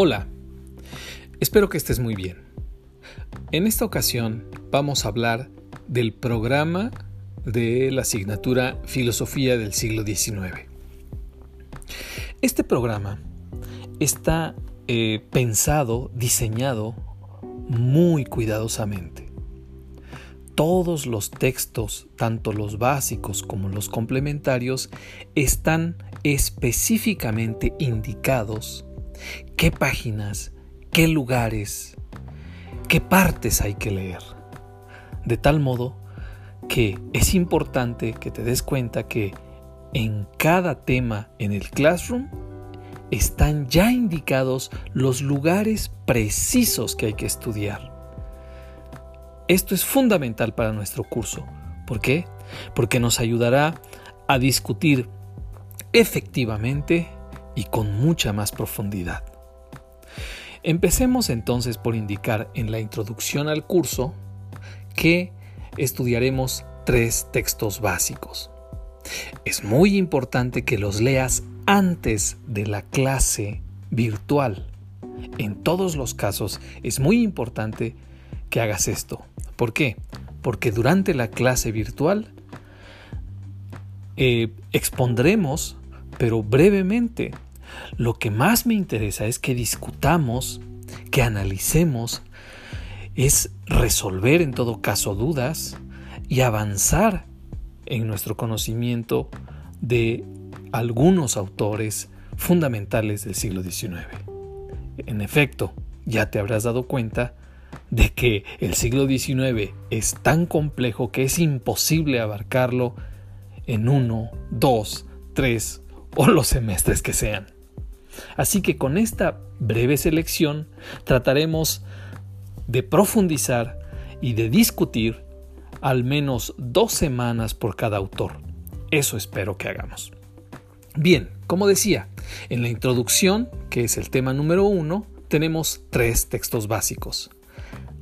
Hola, espero que estés muy bien. En esta ocasión vamos a hablar del programa de la asignatura Filosofía del siglo XIX. Este programa está eh, pensado, diseñado muy cuidadosamente. Todos los textos, tanto los básicos como los complementarios, están específicamente indicados qué páginas, qué lugares, qué partes hay que leer. De tal modo que es importante que te des cuenta que en cada tema en el classroom están ya indicados los lugares precisos que hay que estudiar. Esto es fundamental para nuestro curso. ¿Por qué? Porque nos ayudará a discutir efectivamente y con mucha más profundidad. Empecemos entonces por indicar en la introducción al curso que estudiaremos tres textos básicos. Es muy importante que los leas antes de la clase virtual. En todos los casos es muy importante que hagas esto. ¿Por qué? Porque durante la clase virtual eh, expondremos, pero brevemente, lo que más me interesa es que discutamos, que analicemos, es resolver en todo caso dudas y avanzar en nuestro conocimiento de algunos autores fundamentales del siglo XIX. En efecto, ya te habrás dado cuenta de que el siglo XIX es tan complejo que es imposible abarcarlo en uno, dos, tres o los semestres que sean. Así que con esta breve selección trataremos de profundizar y de discutir al menos dos semanas por cada autor. Eso espero que hagamos. Bien, como decía, en la introducción, que es el tema número uno, tenemos tres textos básicos.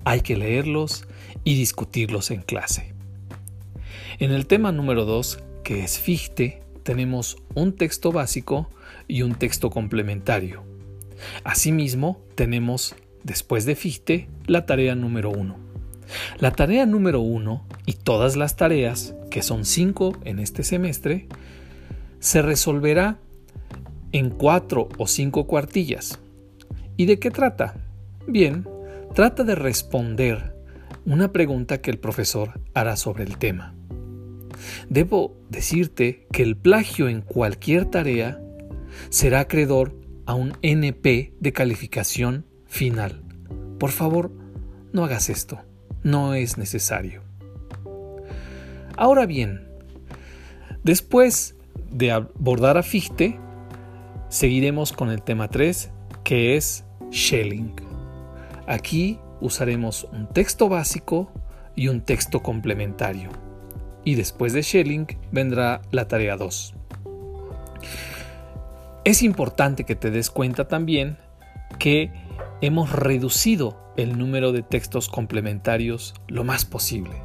Hay que leerlos y discutirlos en clase. En el tema número dos, que es Fichte, tenemos un texto básico y un texto complementario. Asimismo, tenemos, después de Fichte, la tarea número uno. La tarea número uno y todas las tareas, que son cinco en este semestre, se resolverá en cuatro o cinco cuartillas. ¿Y de qué trata? Bien, trata de responder una pregunta que el profesor hará sobre el tema. Debo decirte que el plagio en cualquier tarea será acreedor a un NP de calificación final. Por favor, no hagas esto, no es necesario. Ahora bien, después de abordar a Fichte, seguiremos con el tema 3, que es Schelling. Aquí usaremos un texto básico y un texto complementario. Y después de Schelling vendrá la tarea 2. Es importante que te des cuenta también que hemos reducido el número de textos complementarios lo más posible.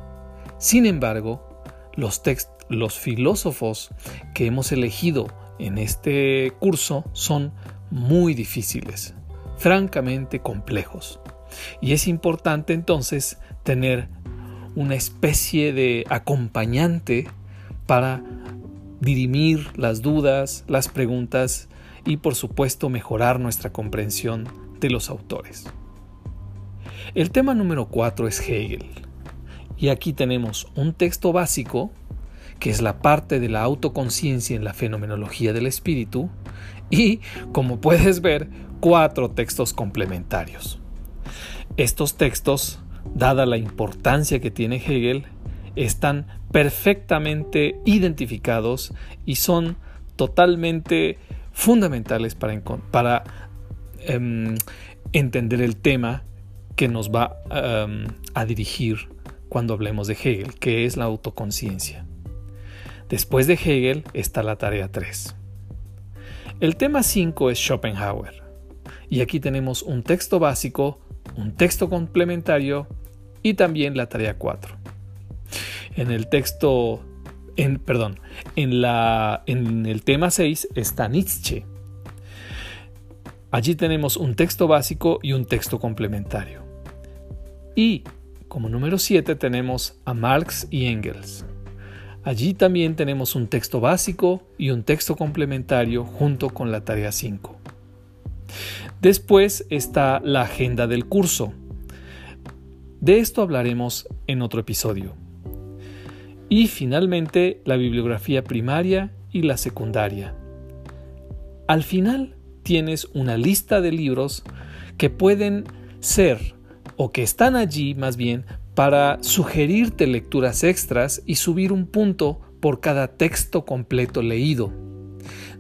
Sin embargo, los, los filósofos que hemos elegido en este curso son muy difíciles, francamente complejos. Y es importante entonces tener una especie de acompañante para dirimir las dudas, las preguntas y por supuesto mejorar nuestra comprensión de los autores. El tema número 4 es Hegel. Y aquí tenemos un texto básico, que es la parte de la autoconciencia en la fenomenología del espíritu, y, como puedes ver, cuatro textos complementarios. Estos textos, dada la importancia que tiene Hegel, están perfectamente identificados y son totalmente fundamentales para, em, entender el tema que nos va em, a dirigir cuando hablemos de Hegel, que es la autoconciencia. Después de Hegel está la tarea 3. El tema 5 es Schopenhauer. Y aquí tenemos un texto básico, un texto complementario y también la tarea 4. En el texto en, perdón, en, la, en el tema 6 está Nietzsche. Allí tenemos un texto básico y un texto complementario. Y como número 7 tenemos a Marx y Engels. Allí también tenemos un texto básico y un texto complementario junto con la tarea 5. Después está la agenda del curso. De esto hablaremos en otro episodio. Y finalmente la bibliografía primaria y la secundaria. Al final tienes una lista de libros que pueden ser o que están allí más bien para sugerirte lecturas extras y subir un punto por cada texto completo leído.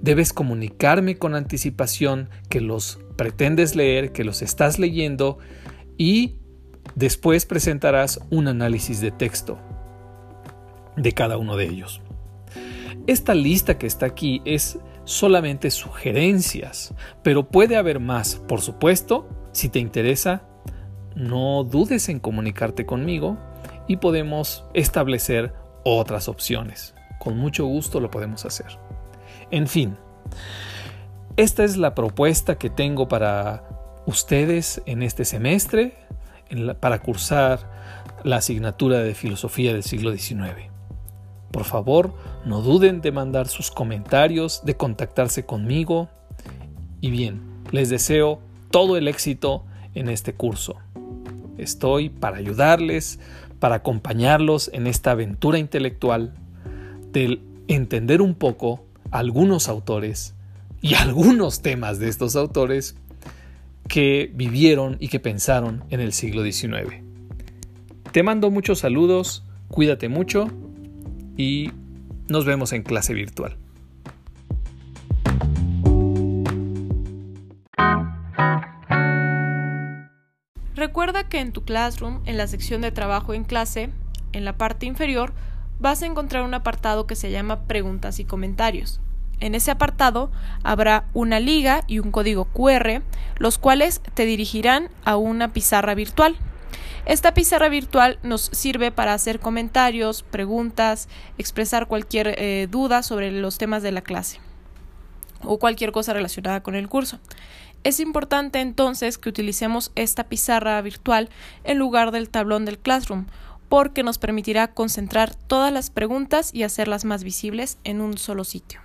Debes comunicarme con anticipación que los pretendes leer, que los estás leyendo y después presentarás un análisis de texto de cada uno de ellos. Esta lista que está aquí es solamente sugerencias, pero puede haber más, por supuesto, si te interesa no dudes en comunicarte conmigo y podemos establecer otras opciones. Con mucho gusto lo podemos hacer. En fin, esta es la propuesta que tengo para ustedes en este semestre para cursar la asignatura de filosofía del siglo XIX. Por favor, no duden de mandar sus comentarios, de contactarse conmigo. Y bien, les deseo todo el éxito en este curso. Estoy para ayudarles, para acompañarlos en esta aventura intelectual de entender un poco algunos autores y algunos temas de estos autores que vivieron y que pensaron en el siglo XIX. Te mando muchos saludos, cuídate mucho y nos vemos en clase virtual. Recuerda que en tu Classroom, en la sección de trabajo en clase, en la parte inferior, vas a encontrar un apartado que se llama Preguntas y comentarios. En ese apartado habrá una liga y un código QR, los cuales te dirigirán a una pizarra virtual. Esta pizarra virtual nos sirve para hacer comentarios, preguntas, expresar cualquier eh, duda sobre los temas de la clase o cualquier cosa relacionada con el curso. Es importante entonces que utilicemos esta pizarra virtual en lugar del tablón del Classroom, porque nos permitirá concentrar todas las preguntas y hacerlas más visibles en un solo sitio.